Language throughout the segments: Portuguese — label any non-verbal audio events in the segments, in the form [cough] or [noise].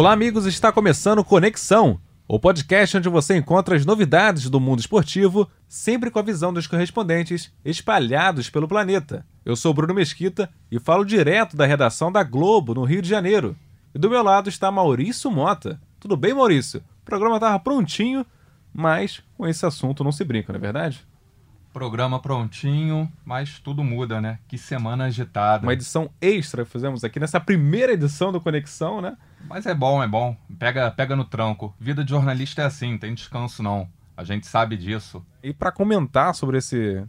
Olá, amigos, está começando Conexão, o podcast onde você encontra as novidades do mundo esportivo, sempre com a visão dos correspondentes espalhados pelo planeta. Eu sou Bruno Mesquita e falo direto da redação da Globo, no Rio de Janeiro. E do meu lado está Maurício Mota. Tudo bem, Maurício? O programa estava prontinho, mas com esse assunto não se brinca, não é verdade? Programa prontinho, mas tudo muda, né? Que semana agitada. Uma edição extra que fizemos aqui nessa primeira edição do Conexão, né? Mas é bom, é bom. Pega, pega no tranco. Vida de jornalista é assim, não tem descanso não. A gente sabe disso. E para comentar sobre esse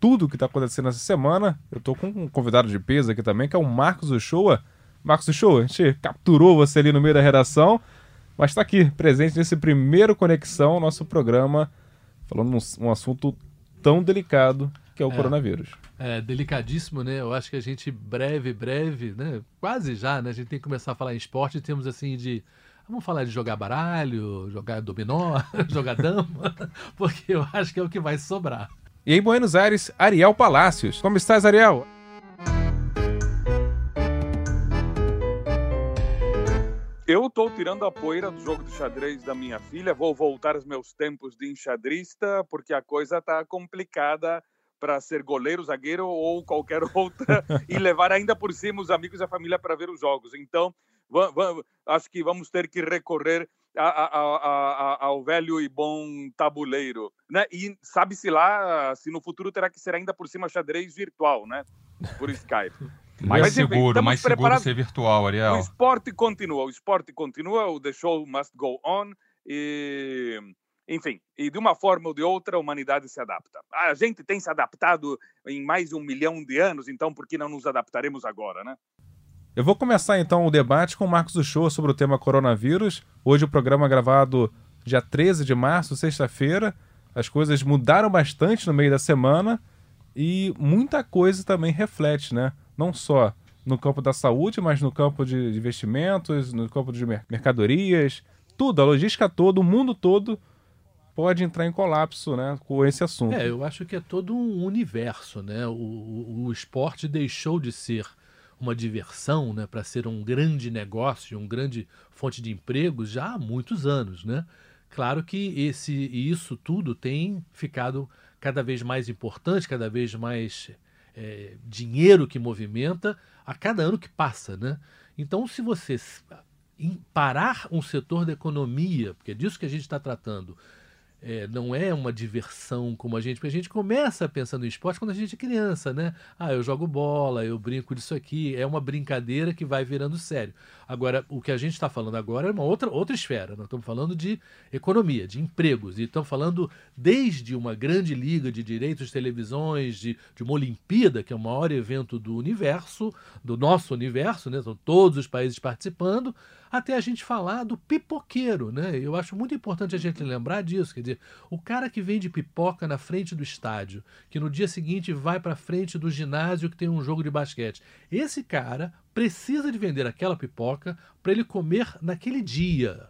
tudo que está acontecendo essa semana, eu tô com um convidado de peso aqui também, que é o Marcos Uchoa. Marcos Uchoa, a gente capturou você ali no meio da redação, mas está aqui, presente nesse primeiro Conexão, nosso programa, falando um, um assunto tão delicado que é o é, coronavírus. É delicadíssimo, né? Eu acho que a gente breve, breve, né? Quase já, né? A gente tem que começar a falar em esporte em termos assim de Vamos falar de jogar baralho, jogar dominó, [laughs] jogar dama, [laughs] porque eu acho que é o que vai sobrar. E em Buenos Aires, Ariel Palácios. Como estás, Ariel? Eu estou tirando a poeira do jogo de xadrez da minha filha. Vou voltar aos meus tempos de enxadrista, porque a coisa está complicada para ser goleiro, zagueiro ou qualquer [laughs] outra e levar ainda por cima os amigos e a família para ver os jogos. Então, acho que vamos ter que recorrer a, a, a, ao velho e bom tabuleiro, né? E sabe-se lá se no futuro terá que ser ainda por cima xadrez virtual, né? Por Skype. [laughs] mais Mas, seguro, mais seguro ser virtual, Ariel. O esporte continua, o esporte continua, o the show must go on e enfim, e de uma forma ou de outra a humanidade se adapta. A gente tem se adaptado em mais de um milhão de anos, então por que não nos adaptaremos agora, né? Eu vou começar então o debate com o Marcos Uchoa sobre o tema coronavírus. Hoje o programa é gravado dia 13 de março, sexta-feira. As coisas mudaram bastante no meio da semana e muita coisa também reflete, né? Não só no campo da saúde, mas no campo de investimentos, no campo de mercadorias, tudo, a logística toda, o mundo todo pode entrar em colapso né, com esse assunto. É, eu acho que é todo um universo, né? O, o, o esporte deixou de ser uma diversão, né, para ser um grande negócio, um grande fonte de empregos já há muitos anos, né? Claro que esse isso tudo tem ficado cada vez mais importante, cada vez mais é, dinheiro que movimenta a cada ano que passa, né? Então, se você parar um setor da economia, porque é disso que a gente está tratando, é, não é uma diversão como a gente, porque a gente começa pensando em esporte quando a gente é criança, né? Ah, eu jogo bola, eu brinco disso aqui, é uma brincadeira que vai virando sério. Agora, o que a gente está falando agora é uma outra, outra esfera, nós estamos falando de economia, de empregos, e estamos falando desde uma grande liga de direitos de televisões, de, de uma Olimpíada, que é o maior evento do universo, do nosso universo, né? São todos os países participando, até a gente falar do pipoqueiro, né? Eu acho muito importante a gente lembrar disso, quer dizer, o cara que vende pipoca na frente do estádio, que no dia seguinte vai para frente do ginásio que tem um jogo de basquete. Esse cara precisa de vender aquela pipoca para ele comer naquele dia.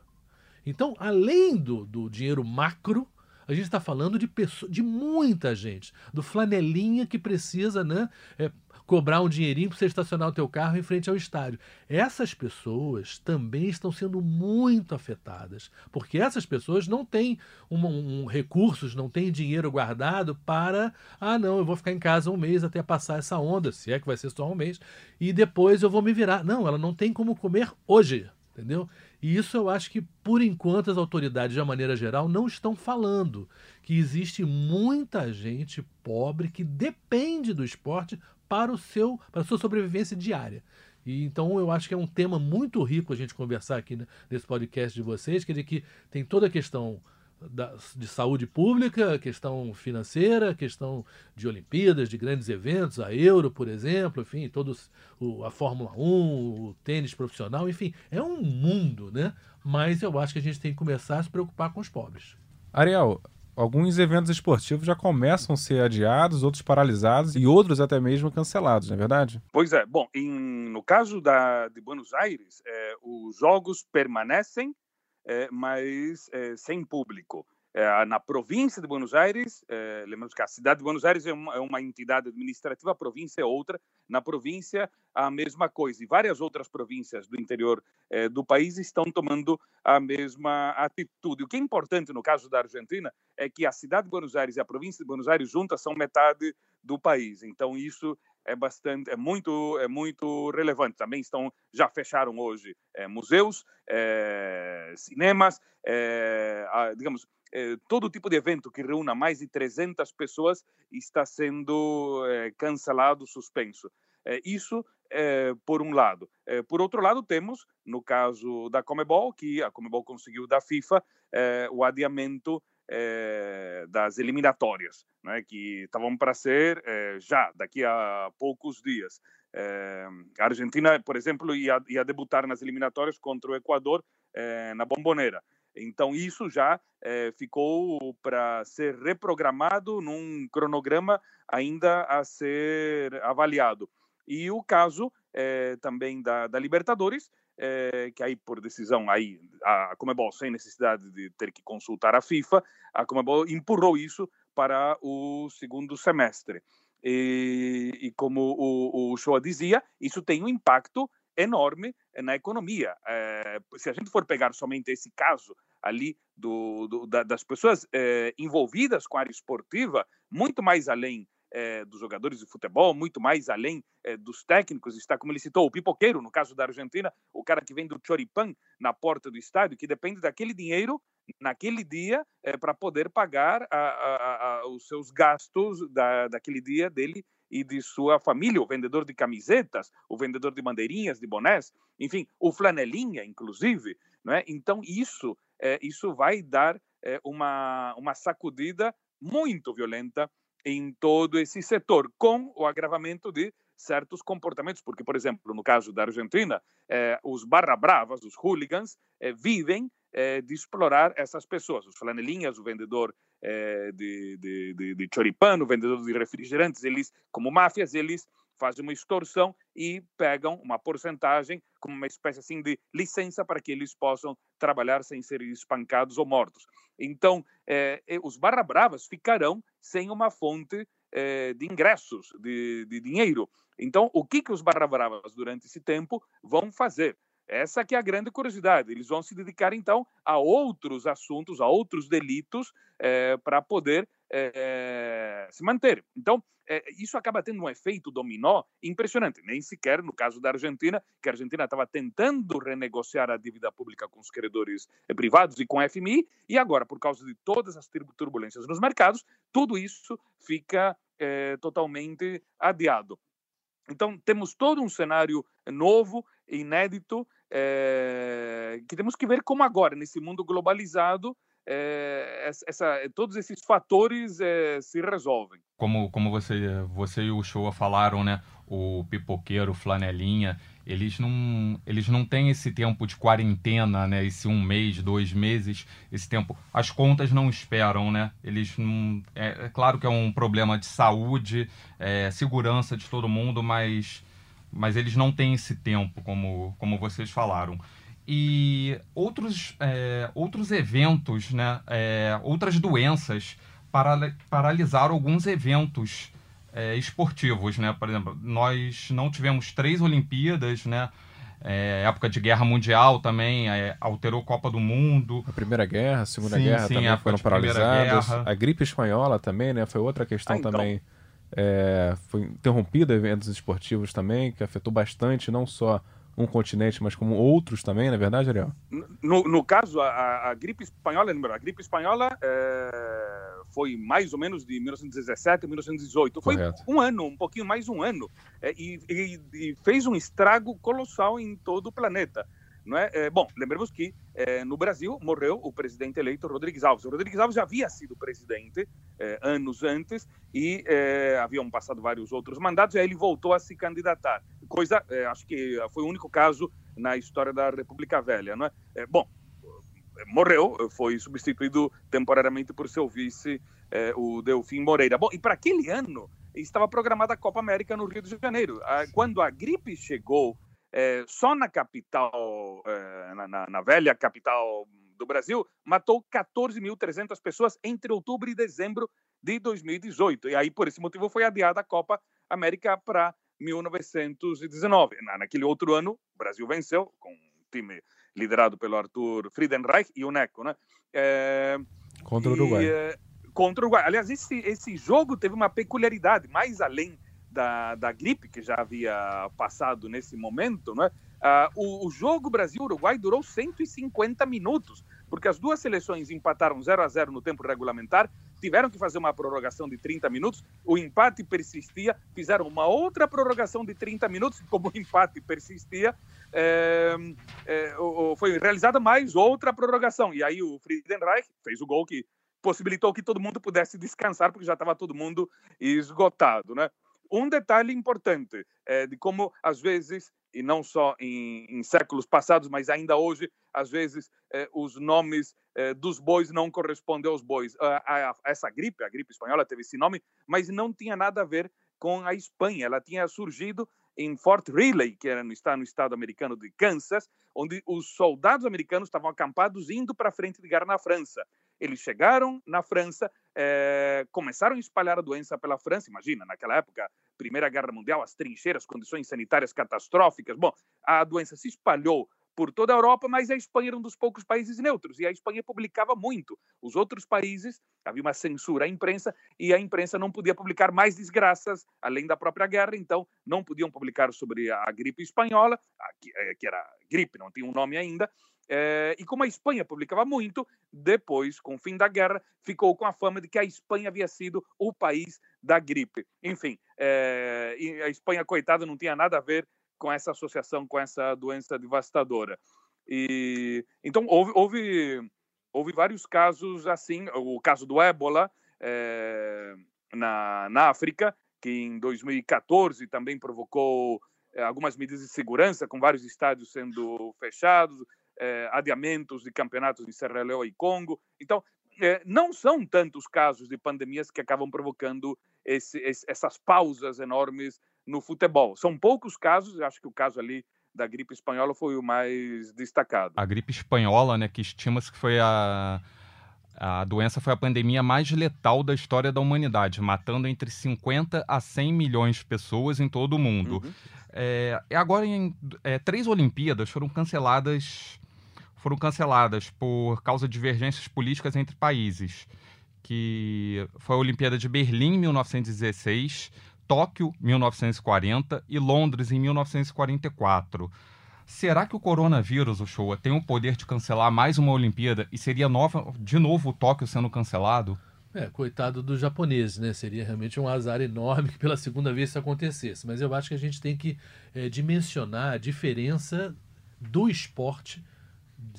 Então, além do, do dinheiro macro, a gente está falando de, pessoa, de muita gente, do flanelinha que precisa né, é, cobrar um dinheirinho para você estacionar o teu carro em frente ao estádio. Essas pessoas também estão sendo muito afetadas, porque essas pessoas não têm um, um, recursos, não têm dinheiro guardado para, ah, não, eu vou ficar em casa um mês até passar essa onda, se é que vai ser só um mês, e depois eu vou me virar. Não, ela não tem como comer hoje, entendeu? E isso eu acho que, por enquanto, as autoridades, de uma maneira geral, não estão falando. Que existe muita gente pobre que depende do esporte para, o seu, para a sua sobrevivência diária. E, então eu acho que é um tema muito rico a gente conversar aqui nesse podcast de vocês, quer dizer que tem toda a questão da, de saúde pública, questão financeira, questão de Olimpíadas, de grandes eventos, a Euro, por exemplo, enfim, todos o, a Fórmula 1, o tênis profissional, enfim, é um mundo, né? Mas eu acho que a gente tem que começar a se preocupar com os pobres. Ariel, alguns eventos esportivos já começam a ser adiados, outros paralisados e outros até mesmo cancelados, não é verdade? Pois é. Bom, em, no caso da, de Buenos Aires, é, os jogos permanecem, é, mas é, sem público. É, na província de Buenos Aires, é, que a cidade de Buenos Aires é uma, é uma, entidade administrativa, a província é outra. Na província, a mesma coisa. E várias outras províncias do interior é, do país estão tomando a mesma atitude. O que é importante no caso da Argentina é que a cidade de Buenos Aires e a província de Buenos Aires juntas são metade do país. Então, isso é bastante, é muito, é muito relevante. Também estão, já fecharam hoje é, museus, é, cinemas, é, digamos, é, todo tipo de evento que reúna mais de 300 pessoas está sendo é, cancelado, suspenso. É, isso por um lado. por outro lado, temos, no caso da Comebol, que a Comebol conseguiu da FIFA o adiamento das eliminatórias, né, que estavam para ser já daqui a poucos dias. a Argentina, por exemplo, ia, ia debutar nas eliminatórias contra o Equador na Bomboneira. Então, isso já é, ficou para ser reprogramado num cronograma ainda a ser avaliado. E o caso é, também da, da Libertadores, é, que aí por decisão aí a Comebol sem necessidade de ter que consultar a FIFA, a Comebol empurrou isso para o segundo semestre. E, e como o, o Shoa dizia, isso tem um impacto enorme na economia. É, se a gente for pegar somente esse caso ali do, do, da, das pessoas é, envolvidas com a área esportiva, muito mais além é, dos jogadores de futebol, muito mais além é, dos técnicos, está, como ele citou, o pipoqueiro, no caso da Argentina, o cara que vem do choripan na porta do estádio, que depende daquele dinheiro naquele dia para poder pagar a, a, a, os seus gastos da, daquele dia dele e de sua família, o vendedor de camisetas, o vendedor de bandeirinhas, de bonés, enfim, o flanelinha, inclusive. Né? Então, isso, é, isso vai dar é, uma, uma sacudida muito violenta em todo esse setor, com o agravamento de certos comportamentos, porque, por exemplo, no caso da Argentina, eh, os barra bravas, os hooligans, vivem de explorar essas pessoas, os flanelinhas, o vendedor de, de, de, de choripano, o vendedor de refrigerantes, eles, como máfias, eles fazem uma extorsão e pegam uma porcentagem como uma espécie assim de licença para que eles possam trabalhar sem serem espancados ou mortos. Então, os barra bravas ficarão sem uma fonte de ingressos, de, de dinheiro. Então, o que, que os barra bravas durante esse tempo vão fazer? Essa que é a grande curiosidade. Eles vão se dedicar, então, a outros assuntos, a outros delitos, é, para poder é, se manter. Então, é, isso acaba tendo um efeito dominó impressionante. Nem sequer no caso da Argentina, que a Argentina estava tentando renegociar a dívida pública com os credores privados e com a FMI, e agora, por causa de todas as turbulências nos mercados, tudo isso fica totalmente adiado. Então, temos todo um cenário novo, inédito, é, que temos que ver como agora, nesse mundo globalizado, é, essa, todos esses fatores é, se resolvem. Como, como você, você e o Showa falaram, né? O pipoqueiro, o flanelinha, eles não, eles não têm esse tempo de quarentena, né? Esse um mês, dois meses, esse tempo. As contas não esperam, né? Eles não. É, é claro que é um problema de saúde, é, segurança de todo mundo, mas, mas eles não têm esse tempo, como, como vocês falaram. E outros, é, outros eventos, né? É, outras doenças para, paralisaram alguns eventos é, esportivos, né? Por exemplo, nós não tivemos três Olimpíadas, né? É, época de guerra mundial também é, alterou a Copa do Mundo. A Primeira Guerra, a Segunda sim, Guerra sim, também foram paralisadas. A gripe espanhola também, né? Foi outra questão ah, então. também. É, foi interrompida eventos esportivos também, que afetou bastante, não só um continente, mas como outros também, na é verdade, Ariel? No, no caso, a, a, gripe espanhola, a gripe espanhola é, foi mais ou menos de 1917 a 1918. Foi Correto. um ano, um pouquinho mais um ano, é, e, e, e fez um estrago colossal em todo o planeta. Não é? é bom, lembremos que é, no Brasil morreu o presidente eleito Rodrigues Alves. O Rodrigues Alves já havia sido presidente é, anos antes e é, haviam passado vários outros mandatos, e aí ele voltou a se candidatar. Coisa, é, acho que foi o único caso na história da República Velha. Não é? é bom, morreu, foi substituído temporariamente por seu vice, o Delfim Moreira. Bom, e para aquele ano estava programada a Copa América no Rio de Janeiro. Quando a gripe chegou é, só na capital, é, na, na, na, velha capital do Brasil matou 14.300 pessoas entre outubro e dezembro de 2018. E aí, por esse motivo, foi adiada a Copa América para 1919. Naquele outro ano, o Brasil venceu com um time liderado pelo Arthur Friedenreich e o Neco, né? É, contra o Uruguai. E, é, contra o Uruguai. Aliás, esse, esse jogo teve uma peculiaridade, mais além da, da gripe que já havia passado nesse momento, né? Uh, o, o, jogo Brasil-Uruguai durou 150 minutos, porque as duas seleções empataram 0 a 0 no tempo regulamentar, tiveram que fazer uma prorrogação de 30 minutos, o empate persistia, fizeram uma outra prorrogação de 30 minutos, como o empate persistia, é, é, foi realizada mais outra prorrogação. E aí o Friedenreich fez o gol que possibilitou que todo mundo pudesse descansar, porque já estava todo mundo esgotado. Né? Um detalhe importante é de como, às vezes, e não só em, em, séculos passados, mas ainda hoje, às vezes, eh, os nomes eh, dos bois não correspondem aos bois. A, a, essa gripe, a gripe espanhola, teve esse nome, mas não tinha nada a ver com a Espanha. Ela tinha surgido em Fort Riley, que era no, está no estado americano de Kansas, onde os soldados americanos estavam acampados indo para a frente de guerra na França. Eles chegaram na França, é, começaram a espalhar a doença pela França. Imagina, naquela época, Primeira Guerra Mundial, as trincheiras, condições sanitárias catastróficas. Bom, a doença se espalhou por toda a Europa, mas a Espanha era um dos poucos países neutros e a Espanha publicava muito. Os outros países, havia uma censura à imprensa e a imprensa não podia publicar mais desgraças além da própria guerra, então não podiam publicar sobre a gripe espanhola, eh, que era gripe, não tinha um nome ainda, é, e como a Espanha publicava muito, depois, com o fim da guerra, ficou com a fama de que a Espanha havia sido o país da gripe. Enfim, é, a Espanha, coitada, não tinha nada a ver com essa associação, com essa doença devastadora. E, então, houve, houve, houve vários casos assim, o caso do ébola é, na, na África, que em 2014 também provocou algumas medidas de segurança, com vários estádios sendo fechados, eh, adiamentos de campeonatos em Serra Leoa e Congo. Então, eh, não são tantos casos de pandemias que acabam provocando esse, esse, essas pausas enormes no futebol. São poucos casos, acho que o caso ali da gripe espanhola foi o mais destacado. A gripe espanhola, né, que estima-se que foi a a doença foi a pandemia mais letal da história da humanidade, matando entre 50 a 100 milhões de pessoas em todo o mundo. Uhum. É, agora, em é, três Olimpíadas foram canceladas foram canceladas por causa de divergências políticas entre países, que foi a Olimpíada de Berlim em 1916, Tóquio 1940 e Londres em 1944. Será que o coronavírus, o show, tem o poder de cancelar mais uma Olimpíada e seria nova, de novo o Tóquio sendo cancelado? É, coitado dos japoneses, né? Seria realmente um azar enorme que [laughs] pela segunda vez isso acontecesse. Mas eu acho que a gente tem que é, dimensionar a diferença do esporte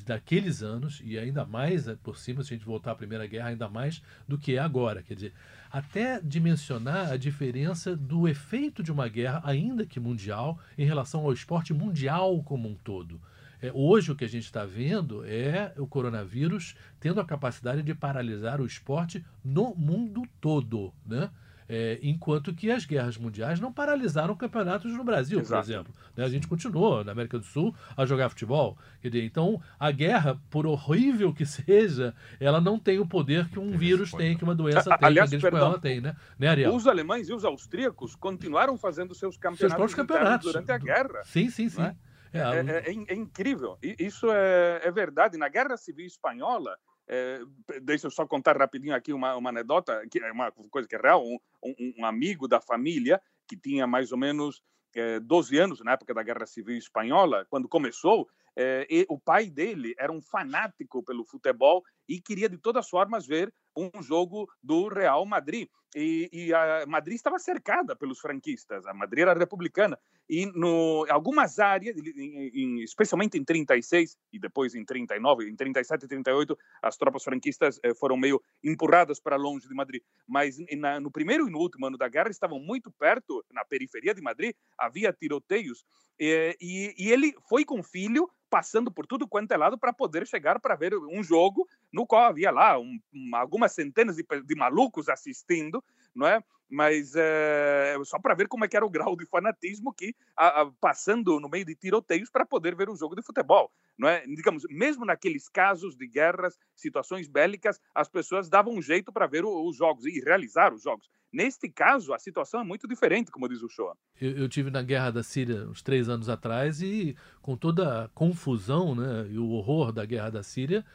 daqueles anos, e ainda mais eh, por cima, se a gente voltar à Primeira Guerra, ainda mais do que é agora. Quer dizer, até dimensionar a diferença do efeito de uma guerra, ainda que mundial, em relação ao esporte mundial como um todo. É, hoje o que a gente está vendo é o coronavírus tendo a capacidade de paralisar o esporte no mundo todo. Né? É, enquanto que as guerras mundiais não paralisaram campeonatos no Brasil, Exato. por exemplo. Né? A gente continuou na América do Sul a jogar futebol. Então, a guerra, por horrível que [laughs] seja, ela não tem o poder que um vírus tem, que uma doença [laughs] tem, Aliás, que a gripe tem, né? né Ariel? Os alemães e os austríacos continuaram fazendo seus campeonatos, seus campeonatos durante a guerra. Sim, sim, sim. É? É, é, é, é, incrível. Isso é, é verdade. Na Guerra Civil Espanhola, é, deixa eu só contar rapidinho aqui uma, uma anedota, que é uma coisa que é real. Um, um, um amigo da família que tinha mais ou menos é, 12 anos na época da Guerra Civil Espanhola, quando começou, é, o pai dele era um fanático pelo futebol e queria de todas formas ver um jogo do Real Madrid. E, e, a Madrid estava cercada pelos franquistas, a Madrid era republicana. E no algumas áreas, em, em, especialmente em 36 e depois em 39, em 37 e 38, as tropas franquistas eh, foram meio empurradas para longe de Madrid. Mas na, no primeiro e no último ano da guerra estavam muito perto, na periferia de Madrid, havia tiroteios. Eh, e, e ele foi com o filho passando por tudo quanto é lado para poder chegar para ver um jogo no qual havia lá um, algumas centenas de, de malucos assistindo, não é? mas é, só para ver como é que era o grau de fanatismo que a, a, passando no meio de tiroteios para poder ver um jogo de futebol, não é? Digamos, mesmo naqueles casos de guerras, situações bélicas, as pessoas davam um jeito para ver o, os jogos e realizar os jogos. Neste caso, a situação é muito diferente, como diz o Shoa. Eu, eu tive na guerra da Síria uns três anos atrás e com toda a confusão, né, e o horror da guerra da Síria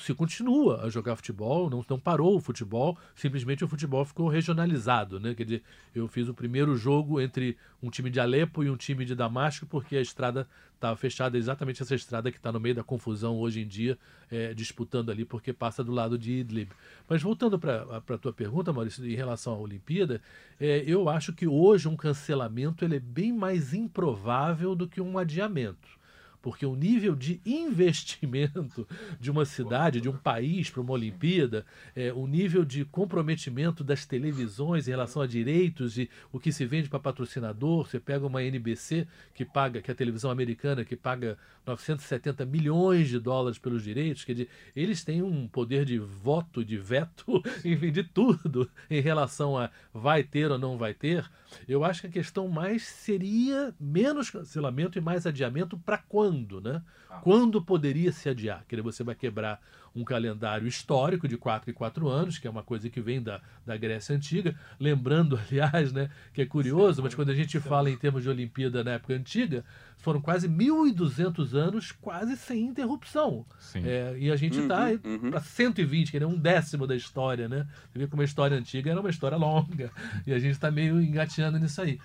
se continua a jogar futebol, não, não parou o futebol, simplesmente o futebol ficou regionalizado, né? Quer dizer, eu fiz o primeiro jogo entre um time de Alepo e um time de Damasco, porque a estrada estava fechada, exatamente essa estrada que está no meio da confusão hoje em dia, é, disputando ali, porque passa do lado de Idlib. Mas voltando para a tua pergunta, Maurício, em relação à Olimpíada, é, eu acho que hoje um cancelamento ele é bem mais improvável do que um adiamento porque o nível de investimento de uma cidade, de um país para uma Olimpíada, é, o nível de comprometimento das televisões em relação a direitos e o que se vende para patrocinador, você pega uma NBC que paga, que é a televisão americana, que paga 970 milhões de dólares pelos direitos, dizer, eles têm um poder de voto, de veto, [laughs] enfim, de tudo em relação a vai ter ou não vai ter. Eu acho que a questão mais seria menos cancelamento e mais adiamento para quando, né? Ah. Quando poderia se adiar? Quer dizer, você vai quebrar um calendário histórico de 4 e 4 anos, que é uma coisa que vem da, da Grécia Antiga. Lembrando, [laughs] aliás, né, que é curioso, mas quando a gente fala em termos de Olimpíada na época antiga, foram quase 1.200 anos quase sem interrupção. É, e a gente está uhum, uhum. para 120, que é um décimo da história, né? Você vê como a história antiga era uma história longa, [laughs] e a gente está meio engateando nisso aí.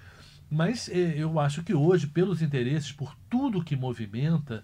Mas é, eu acho que hoje, pelos interesses, por tudo que movimenta,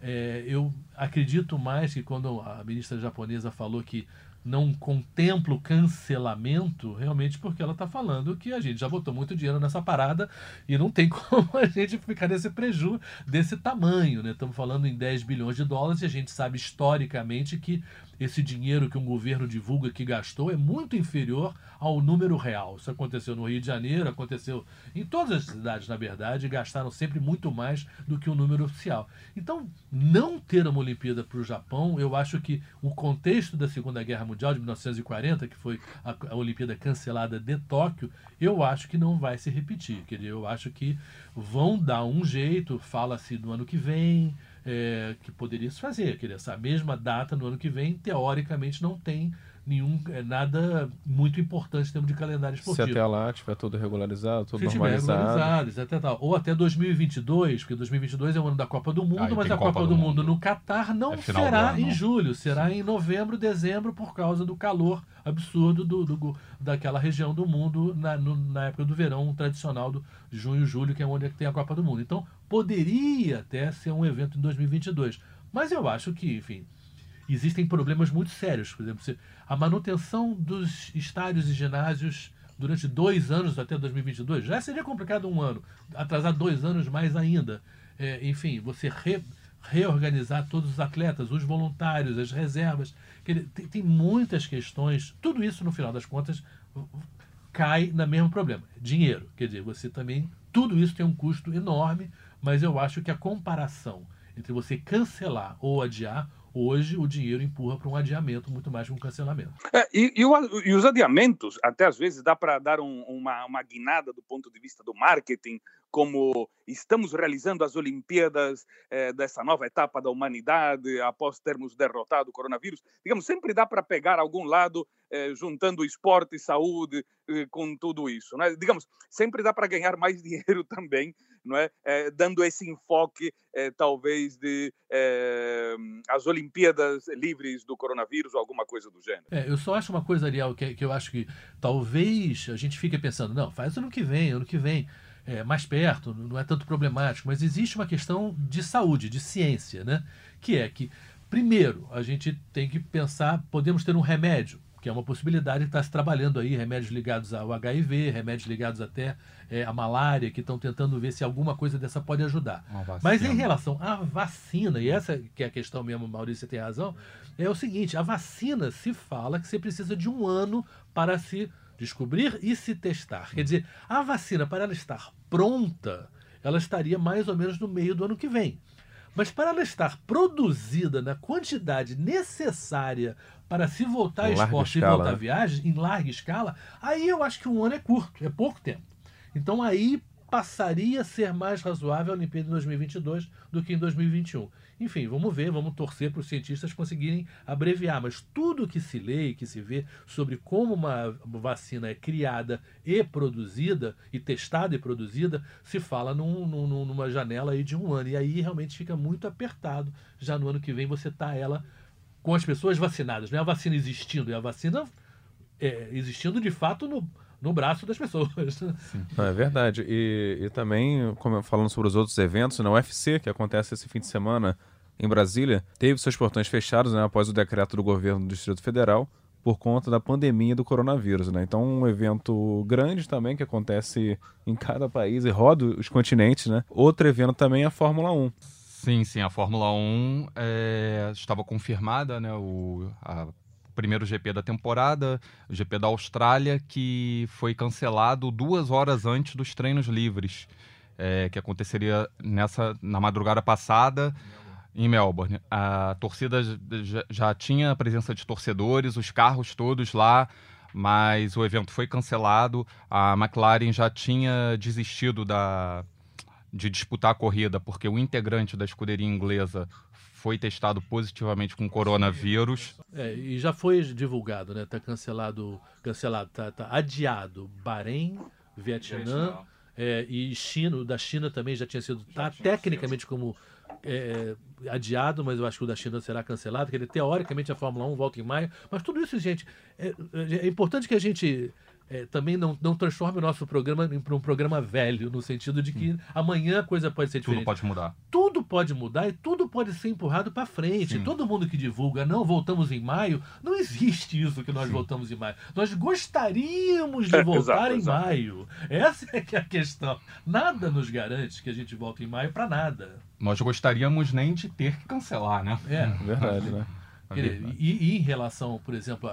é, eu acredito mais que quando a ministra japonesa falou que não contempla o cancelamento, realmente porque ela está falando que a gente já botou muito dinheiro nessa parada e não tem [laughs] como a gente ficar nesse prejuízo desse tamanho. Né? Estamos falando em 10 bilhões de dólares e a gente sabe historicamente que esse dinheiro que um governo divulga que gastou é muito inferior ao número real. Isso aconteceu no Rio de Janeiro, aconteceu em todas as cidades, na verdade, gastaram sempre muito mais do que o número oficial. Então, não ter uma Olimpíada para o Japão, eu acho que o contexto da Segunda Guerra Mundial de 1940, que foi a, a Olimpíada cancelada de Tóquio, eu acho que não vai se repetir. Quer dizer, eu acho que vão dar um jeito, fala-se no ano que vem, é, que poderia se fazer. Quer dizer, essa mesma data no ano que vem, teoricamente, não tem nenhum é, nada muito importante em termos de calendário esportivo. Se até lá tiver tudo regularizado, tudo Se normalizado. regularizado, até tal. Ou até 2022, porque 2022 é o ano da Copa do Mundo, mas a Copa, Copa do, do Mundo. Mundo no Catar não é será em julho, será Sim. em novembro, dezembro, por causa do calor absurdo do, do daquela região do mundo na, no, na época do verão tradicional do junho, julho, que é onde é que tem a Copa do Mundo. Então, poderia até ser um evento em 2022. Mas eu acho que, enfim, existem problemas muito sérios. Por exemplo, a manutenção dos estádios e ginásios durante dois anos até 2022 já seria complicado um ano. Atrasar dois anos mais ainda. É, enfim, você re, reorganizar todos os atletas, os voluntários, as reservas. Tem, tem muitas questões. Tudo isso, no final das contas, cai no mesmo problema: dinheiro. Quer dizer, você também. Tudo isso tem um custo enorme, mas eu acho que a comparação entre você cancelar ou adiar Hoje, o dinheiro empurra para um adiamento muito mais que um cancelamento. É, e, e, o, e, os adiamentos, até às vezes, dá para dar um, uma, uma guinada do ponto de vista do marketing, como estamos realizando as Olimpíadas eh, dessa nova etapa da humanidade após termos derrotado o coronavírus. Digamos, sempre dá para pegar algum lado, eh, juntando esporte e saúde eh, com tudo isso. Né? Digamos, sempre dá para ganhar mais [laughs] dinheiro também não é? é dando esse enfoque, é, talvez, de é, as Olimpíadas livres do coronavírus ou alguma coisa do gênero. É, eu só acho uma coisa, Ariel, que, que eu acho que talvez a gente fique pensando, não, faz ano que vem, ano que vem. É, mais perto, não é tanto problemático, mas existe uma questão de saúde, de ciência, né? Que é que, primeiro, a gente tem que pensar, podemos ter um remédio que é uma possibilidade que está se trabalhando aí, remédios ligados ao HIV, remédios ligados até é, à malária, que estão tentando ver se alguma coisa dessa pode ajudar. Mas em relação à vacina, e essa que é a questão mesmo, Maurício, você tem razão, é o seguinte, a vacina se fala que você precisa de um ano para se descobrir e se testar. Quer dizer, a vacina, para ela estar pronta, ela estaria mais ou menos no meio do ano que vem. Mas para ela estar produzida na quantidade necessária para se voltar a esporte e voltar né? a viagem em larga escala, aí eu acho que um ano é curto, é pouco tempo. Então aí passaria a ser mais razoável a Olimpíada em 2022 do que em 2021. Enfim, vamos ver, vamos torcer para os cientistas conseguirem abreviar, mas tudo que se lê e que se vê sobre como uma vacina é criada e produzida, e testada e produzida, se fala num, num, numa janela aí de um ano. E aí realmente fica muito apertado. Já no ano que vem você tá ela com as pessoas vacinadas, não é a vacina existindo, é a vacina é, existindo de fato no, no braço das pessoas. Não, é verdade. E, e também, como falando sobre os outros eventos, na UFC, que acontece esse fim de semana em Brasília, teve seus portões fechados né, após o decreto do governo do Distrito Federal por conta da pandemia do coronavírus, né? Então, um evento grande também que acontece em cada país e roda os continentes, né? Outro evento também é a Fórmula 1. Sim, sim, a Fórmula 1 é, estava confirmada, né? O, a primeiro GP da temporada, o GP da Austrália, que foi cancelado duas horas antes dos treinos livres, é, que aconteceria nessa na madrugada passada em Melbourne. A torcida já, já tinha a presença de torcedores, os carros todos lá, mas o evento foi cancelado. A McLaren já tinha desistido da, de disputar a corrida porque o integrante da escuderia inglesa foi testado positivamente com coronavírus. É, e já foi divulgado, né? Tá cancelado, cancelado, tá, tá adiado Bahrein, Vietnã, é, e China, da China também já tinha sido, tá tecnicamente como é, adiado, mas eu acho que o da China será cancelado, que teoricamente a Fórmula 1 volta em maio, mas tudo isso, gente, é, é importante que a gente é, também não, não transforme o nosso programa para um programa velho, no sentido de que hum. amanhã a coisa pode ser diferente. Tudo pode mudar. Tudo pode mudar e tudo pode ser empurrado para frente. Sim. Todo mundo que divulga, não voltamos em maio, não existe isso que nós Sim. voltamos em maio. Nós gostaríamos [laughs] de é, voltar exato, em exato. maio. Essa é que é a questão. Nada nos garante que a gente volte em maio para nada. Nós gostaríamos nem de ter que cancelar, né? É, verdade, né? E, e, em relação, por exemplo,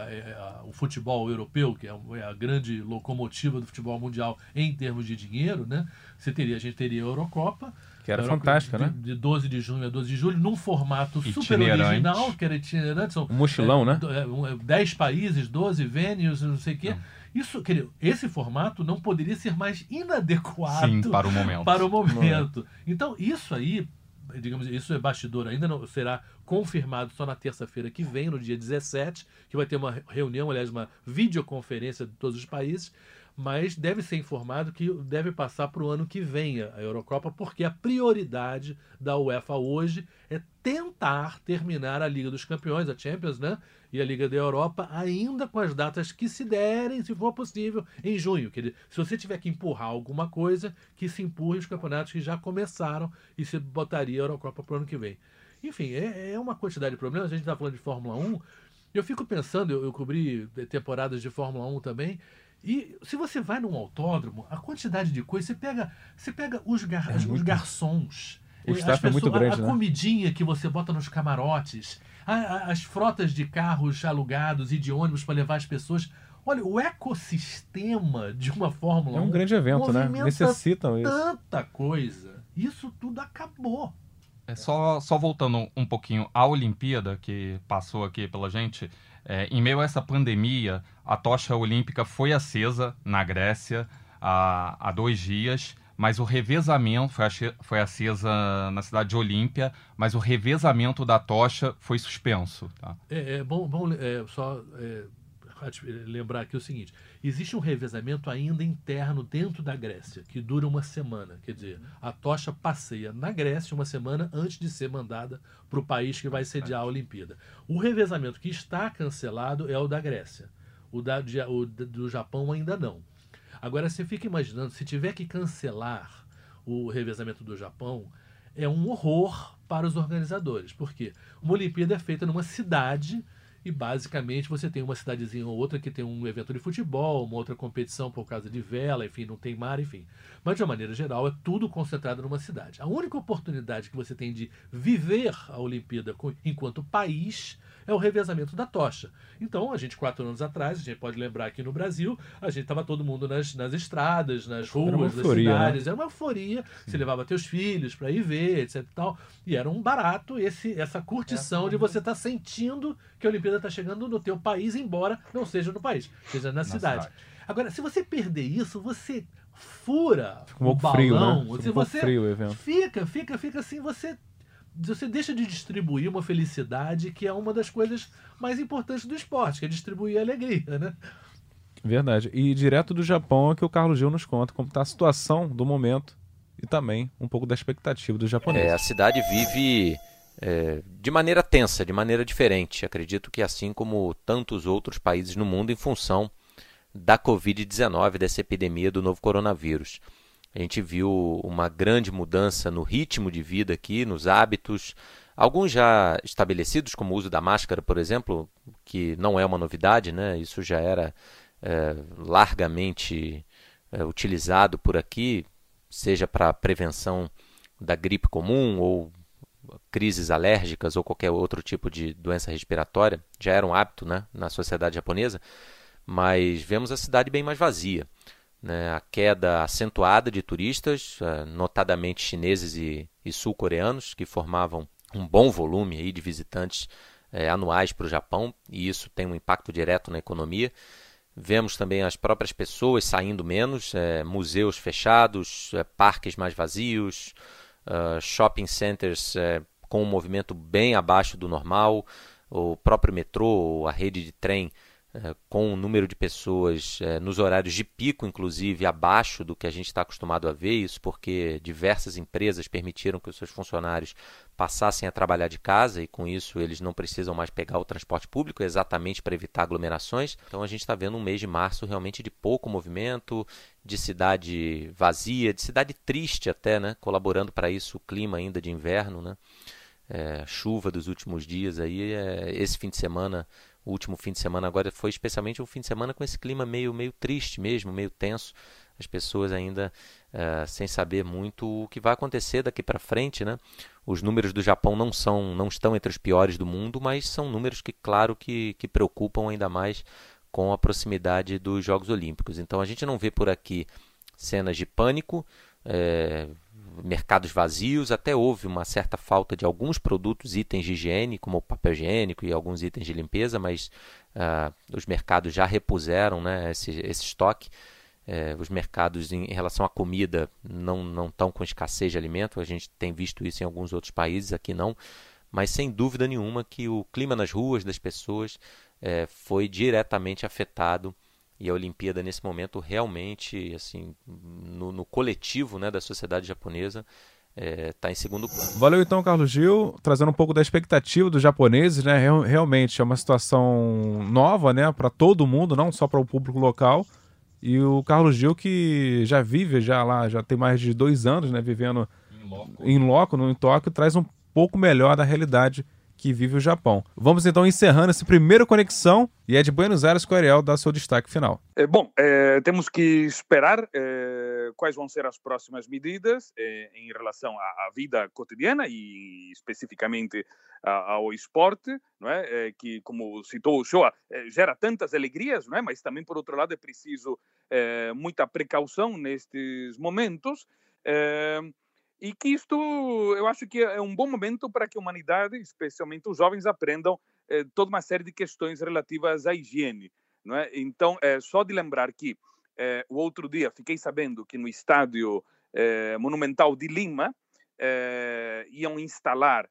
ao futebol europeu, que é, é a grande locomotiva do futebol mundial em termos de dinheiro, né? Você teria, a gente teria a Eurocopa. Que era fantástica, né? De 12 de junho a 12 de julho, num formato super original, que era itinerante. São, um mochilão, é, né? 10 é, países, 12 venues, não sei o quê. Não. Isso, querido, esse formato não poderia ser mais inadequado Sim, para o momento. Para o momento. Então, isso aí, digamos, isso é bastidor, ainda não será confirmado só na terça-feira que vem, no dia 17, que vai ter uma reunião, aliás, uma videoconferência de todos os países, mas deve ser informado que deve passar para o ano que vem a Eurocopa, porque a prioridade da UEFA hoje é tentar terminar a Liga dos Campeões, a Champions, né? E a Liga da Europa, ainda com as datas que se derem, se for possível, em junho. Se você tiver que empurrar alguma coisa, que se empurre os campeonatos que já começaram e se botaria a Eurocopa para o ano que vem. Enfim, é, é uma quantidade de problemas. A gente está falando de Fórmula 1. Eu fico pensando, eu, eu cobri temporadas de Fórmula 1 também. E se você vai num autódromo, a quantidade de coisa, você pega, você pega os, gar, é os garçons, o staff pessoas, é muito grande, a, a né? comidinha que você bota nos camarotes, a, a, as frotas de carros alugados e de ônibus para levar as pessoas. Olha, o ecossistema de uma Fórmula 1 é um grande evento, né? Necessitam isso. Tanta coisa. Isso tudo acabou. É só, só voltando um pouquinho à Olimpíada que passou aqui pela gente. É, em meio a essa pandemia, a tocha olímpica foi acesa na Grécia há, há dois dias, mas o revezamento foi, foi acesa na cidade de Olímpia, mas o revezamento da tocha foi suspenso. Tá? É, é bom, bom é, só é, lembrar aqui o seguinte: existe um revezamento ainda interno dentro da Grécia, que dura uma semana. Quer dizer, a tocha passeia na Grécia uma semana antes de ser mandada para o país que vai sediar a Olimpíada. O revezamento que está cancelado é o da Grécia. O, da, o do Japão ainda não. Agora, você fica imaginando, se tiver que cancelar o revezamento do Japão, é um horror para os organizadores. Porque uma Olimpíada é feita numa cidade e basicamente você tem uma cidadezinha ou outra que tem um evento de futebol, uma outra competição por causa de vela, enfim, não tem mar, enfim. Mas de uma maneira geral é tudo concentrado numa cidade. A única oportunidade que você tem de viver a Olimpíada enquanto país é o revezamento da tocha. Então, a gente, quatro anos atrás, a gente pode lembrar aqui no Brasil, a gente estava todo mundo nas, nas estradas, nas ruas euforia, né? cidades. Era uma euforia. Você levava teus filhos para ir ver, etc e tal. E era um barato esse, essa curtição de você estar sentindo que a Olimpíada está chegando no teu país, embora não seja no país, seja na, cidade. cidade. Agora, se você perder isso, você fura um o pouco frio, balão. né? Fica um pouco você frio o evento. fica, fica, fica assim, você você deixa de distribuir uma felicidade que é uma das coisas mais importantes do esporte, que é distribuir a alegria, né? Verdade. E direto do Japão é que o Carlos Gil nos conta como está a situação do momento e também um pouco da expectativa do japonês. É, a cidade vive é, de maneira tensa, de maneira diferente. Acredito que assim como tantos outros países no mundo, em função da Covid-19, dessa epidemia do novo coronavírus. A gente viu uma grande mudança no ritmo de vida aqui, nos hábitos, alguns já estabelecidos, como o uso da máscara, por exemplo, que não é uma novidade, né? isso já era é, largamente é, utilizado por aqui, seja para prevenção da gripe comum ou crises alérgicas ou qualquer outro tipo de doença respiratória, já era um hábito né, na sociedade japonesa, mas vemos a cidade bem mais vazia. Né? A queda acentuada de turistas, eh, notadamente chineses e, e sul-coreanos, que formavam um bom volume aí de visitantes eh, anuais para o Japão, e isso tem um impacto direto na economia. Vemos também as próprias pessoas saindo menos, eh, museus fechados, parques mais vazios, uh, shopping centers com um movimento bem abaixo do normal, o próprio metrô, a rede de trem com um número de pessoas nos horários de pico, inclusive abaixo do que a gente está acostumado a ver, isso porque diversas empresas permitiram que os seus funcionários passassem a trabalhar de casa e com isso eles não precisam mais pegar o transporte público exatamente para evitar aglomerações. Então a gente está vendo um mês de março realmente de pouco movimento, de cidade vazia, de cidade triste até, né? colaborando para isso o clima ainda de inverno, né? É, chuva dos últimos dias aí, é, esse fim de semana o último fim de semana agora foi especialmente um fim de semana com esse clima meio, meio triste mesmo, meio tenso. As pessoas ainda uh, sem saber muito o que vai acontecer daqui para frente, né? Os números do Japão não são, não estão entre os piores do mundo, mas são números que, claro, que, que preocupam ainda mais com a proximidade dos Jogos Olímpicos. Então a gente não vê por aqui cenas de pânico, é, mercados vazios, até houve uma certa falta de alguns produtos, itens de higiene, como papel higiênico e alguns itens de limpeza, mas uh, os mercados já repuseram né, esse, esse estoque. É, os mercados em, em, relação à comida não, não estão com escassez de alimento, a gente tem visto isso em alguns outros países, aqui não, mas sem dúvida nenhuma que o clima nas ruas das pessoas é, foi diretamente afetado e a Olimpíada nesse momento realmente assim no, no coletivo né, da sociedade japonesa está é, em segundo plano. Valeu então, Carlos Gil, trazendo um pouco da expectativa dos japoneses, né? Real, realmente é uma situação nova, né, para todo mundo, não só para o público local. E o Carlos Gil que já vive já lá, já tem mais de dois anos, né, vivendo em loco, em loco no em Tóquio, traz um pouco melhor da realidade que vive o Japão. Vamos então encerrando esse primeiro Conexão e é de Buenos Aires que o Ariel dá seu destaque final. É, bom, é, temos que esperar é, quais vão ser as próximas medidas é, em relação à, à, vida cotidiana e especificamente ao esporte, não é? é? que, como citou o Shoa, é, gera tantas alegrias, não é? mas também, por outro lado, é preciso muita precaução nestes momentos e que isto eu acho que é um bom momento para que a humanidade, especialmente os jovens, aprendam eh, toda uma série de questões relativas à higiene. Não é? Então, é só de lembrar que eh, o outro dia fiquei sabendo que no estádio eh, Monumental de Lima iam instalar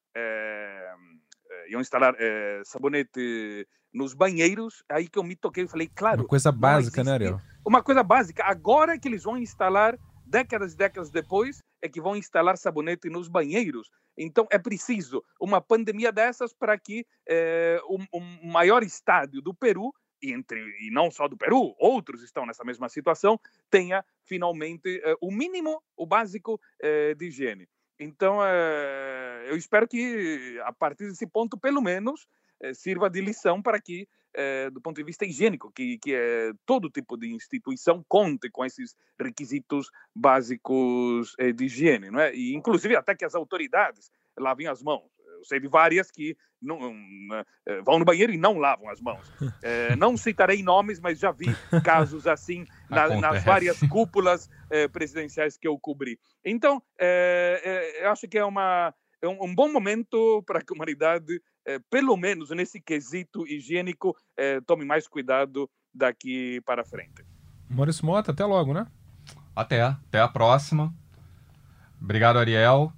iam instalar sabonete nos banheiros, aí que eu me toquei e falei, claro. Uma coisa básica, né, Ariel? Uma coisa básica. Agora que eles vão instalar décadas e décadas depois, é que vão instalar sabonete nos banheiros. Então, é preciso uma pandemia dessas para que é, o, o, maior estádio do Peru, e, entre, e não só do Peru, outros estão nessa mesma situação, tenha finalmente é, o mínimo, o básico é, de higiene. Então, eu espero que, a partir desse ponto, pelo menos, sirva de lição para que eh, do ponto de vista higiênico, que, que é todo tipo de instituição conte com esses requisitos básicos eh, de higiene, não é? E inclusive até que as autoridades lavem as mãos. Eu sei de várias que não, uh, vão no banheiro e não lavam as mãos. Uh, [laughs] não citarei nomes, mas já vi casos assim [laughs] na, nas várias cúpulas uh, presidenciais que eu cobri. Então, eu acho que é, uma, é um, um bom momento para a humanidade, pelo menos nesse quesito higiênico, tome mais cuidado daqui para frente. Maurício Mota, até logo, né? Até, até a próxima. Obrigado, Ariel.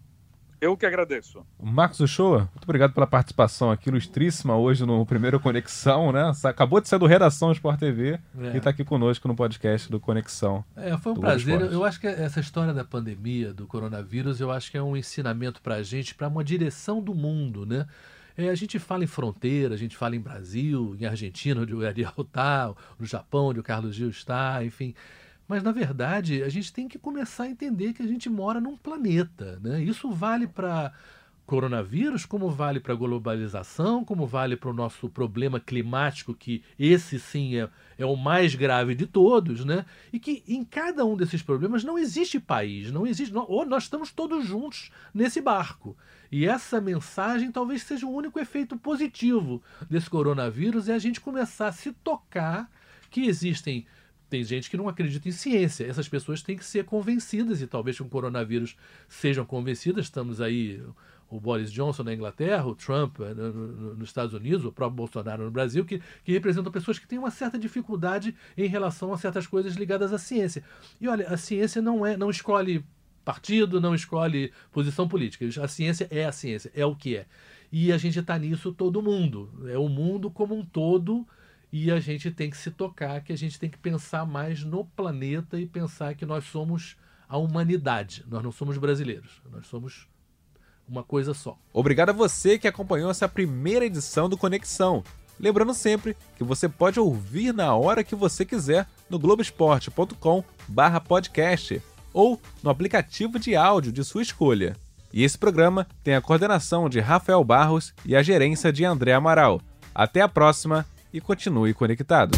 Eu que agradeço. Marcos Uchoa, muito obrigado pela participação aqui ilustríssima hoje no primeiro Conexão, né? Acabou de sair do Redação Sport TV é. e está aqui conosco no podcast do Conexão. É, foi um prazer. Eu acho que essa história da pandemia, do coronavírus, eu acho que é um ensinamento para a gente, para uma direção do mundo, né? É, a gente fala em fronteira, a gente fala em Brasil, em Argentina, onde o Ariel está, no Japão, onde o Carlos Gil está, enfim. Mas, na verdade, a gente tem que começar a entender que a gente mora num planeta. Né? Isso vale para coronavírus, como vale para a globalização, como vale para o nosso problema climático, que esse sim é, é o mais grave de todos, né? E que em cada um desses problemas não existe país, não existe. Ou nós estamos todos juntos nesse barco. E essa mensagem talvez seja o único efeito positivo desse coronavírus, é a gente começar a se tocar que existem tem gente que não acredita em ciência. Essas pessoas têm que ser convencidas, e talvez com o coronavírus sejam convencidas. Estamos aí, o Boris Johnson na Inglaterra, o Trump eh, no, no, nos Estados Unidos, o próprio Bolsonaro no Brasil, que, que representam pessoas que têm uma certa dificuldade em relação a certas coisas ligadas à ciência. E olha, a ciência não é, não escolhe partido, não escolhe posição política. A ciência é a ciência, é o que é. E a gente está nisso todo mundo. É o mundo como um todo e a gente tem que se tocar, que a gente tem que pensar mais no planeta e pensar que nós somos a humanidade. Nós não somos brasileiros, nós somos uma coisa só. Obrigado a você que acompanhou essa primeira edição do Conexão. Lembrando sempre que você pode ouvir na hora que você quiser no globesport.com/podcast ou no aplicativo de áudio de sua escolha. E esse programa tem a coordenação de Rafael Barros e a gerência de André Amaral. Até a próxima e continue conectado.